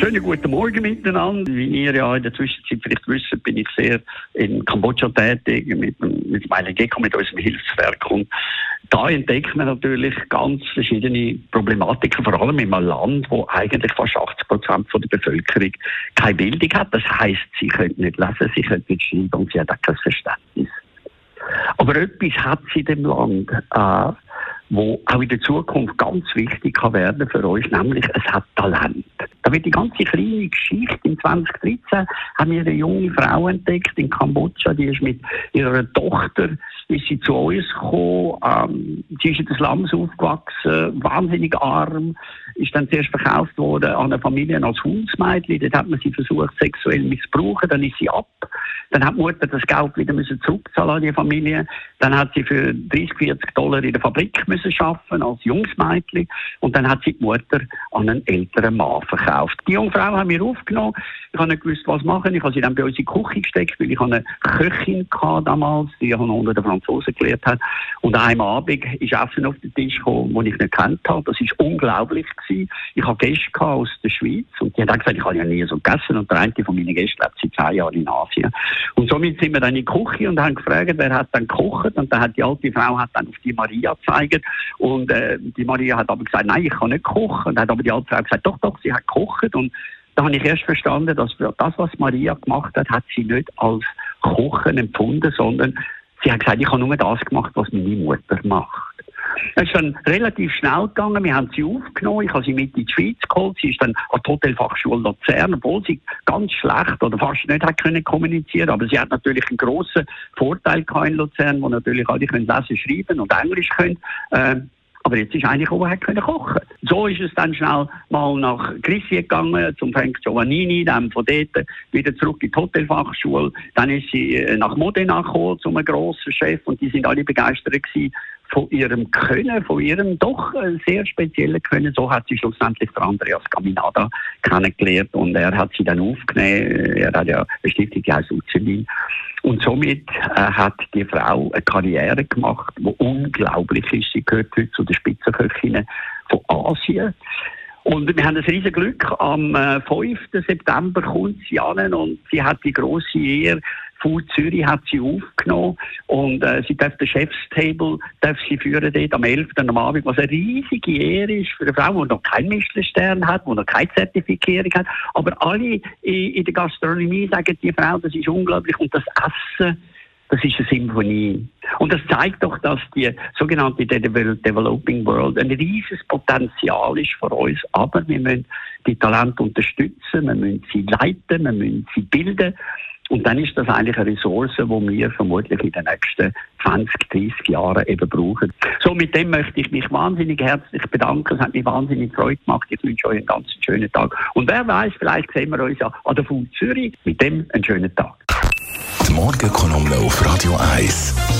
Schönen guten Morgen miteinander. Wie ihr ja in der Zwischenzeit vielleicht wisst, bin ich sehr in Kambodscha tätig mit, mit meinem GECO, mit unserem Hilfswerk. Und da entdeckt man natürlich ganz verschiedene Problematiken, vor allem in einem Land, wo eigentlich fast 80 Prozent der Bevölkerung keine Bildung hat. Das heißt, sie können nicht lesen, sie können nicht schreiben und sie haben auch kein Verständnis. Aber etwas hat sie in dem Land, äh, wo auch in der Zukunft ganz wichtig kann werden für uns, nämlich es hat Talent. Da wird die ganze kleine Geschichte. In 2013 haben wir eine junge Frau entdeckt in Kambodscha, die ist mit ihrer Tochter ist sie zu uns gekommen. Ähm, sie ist in den Slums aufgewachsen, wahnsinnig arm, ist dann zuerst verkauft worden an eine Familie als Hundsmädchen. Dort hat man sie versucht, sexuell missbrauchen, dann ist sie ab. Dann hat die Mutter das Geld wieder müssen zurückzahlen an die Familie. Dann hat sie für 30, 40 Dollar in der Fabrik müssen arbeiten als Jungsmädchen. Und dann hat sie die Mutter an einen älteren Mann verkauft. Die junge Frau haben wir aufgenommen. Ich habe nicht gewusst, was machen. Ich habe sie dann bei uns in die Küche gesteckt, weil ich eine Köchin hatte damals, die habe unter den Franzosen gelernt hat. Und einem Abend ist Essen auf den Tisch gekommen, das ich nicht kennt habe. Das war unglaublich gewesen. Ich habe Gäste aus der Schweiz und die haben gesagt, ich habe ja nie so gegessen. Und der eine von meinen Gästen lebt seit zehn Jahren in Asien. Und somit sind wir dann in die Küche und haben gefragt, wer hat dann gekocht. Und dann hat die alte Frau hat dann auf die Maria gezeigt. Und äh, die Maria hat aber gesagt, nein, ich kann nicht kochen. Und hat aber die alte Frau gesagt, doch, doch, sie hat gekocht. Und da habe ich erst verstanden, dass das, was Maria gemacht hat, hat sie nicht als Kochen empfunden, sondern sie hat gesagt, ich habe nur das gemacht, was meine Mutter macht. Es ist dann relativ schnell gegangen. Wir haben sie aufgenommen. Ich habe sie mit in die Schweiz geholt. Sie ist dann an die Hotelfachschule Luzern, obwohl sie ganz schlecht oder fast nicht hat können kommunizieren. Aber sie hat natürlich einen grossen Vorteil in Luzern, wo natürlich alle können lesen, schreiben und Englisch können. Äh, aber jetzt ist eigentlich auch, hat können kochen. So ist es dann schnell mal nach Grissi gegangen, zum Frank Giovannini, dann von dort wieder zurück in die Hotelfachschule. Dann ist sie äh, nach Modena gekommen, zum grossen Chef, und die sind alle begeistert gewesen von ihrem Können, von ihrem doch äh, sehr speziellen Können. So hat sie schlussendlich der Andreas Caminada kennengelernt und er hat sie dann aufgenommen. Er hat ja eine Stiftung, die heißt. Und somit äh, hat die Frau eine Karriere gemacht, die unglaublich ist. Sie gehört heute zu den Spitzenköchinnen von Asien. Und wir haben ein riesiges Glück. Am äh, 5. September kommt sie an und sie hat die große Ehre, Food Zürich hat sie aufgenommen und äh, sie darf den Chefstable darf sie führen dort am 11. am Abend, was eine riesige Ehre ist für eine Frau, die noch keinen Michelin-Stern hat, die noch keine Zertifizierung hat. Aber alle in, in der Gastronomie sagen die Frau, das ist unglaublich und das Essen das ist eine Symphonie. Und das zeigt doch, dass die sogenannte Developing World ein riesiges Potenzial ist für uns. Aber wir müssen die Talente unterstützen, wir müssen sie leiten, wir müssen sie bilden. Und dann ist das eigentlich eine Ressource, die wir vermutlich in den nächsten 20, 30 Jahren eben brauchen. So, mit dem möchte ich mich wahnsinnig herzlich bedanken. Es hat mich wahnsinnig Freude gemacht. Ich wünsche euch einen ganz schönen Tag. Und wer weiß, vielleicht sehen wir uns ja an der Food Zürich. Mit dem einen schönen Tag. Die Morgenkolumne auf Radio 1.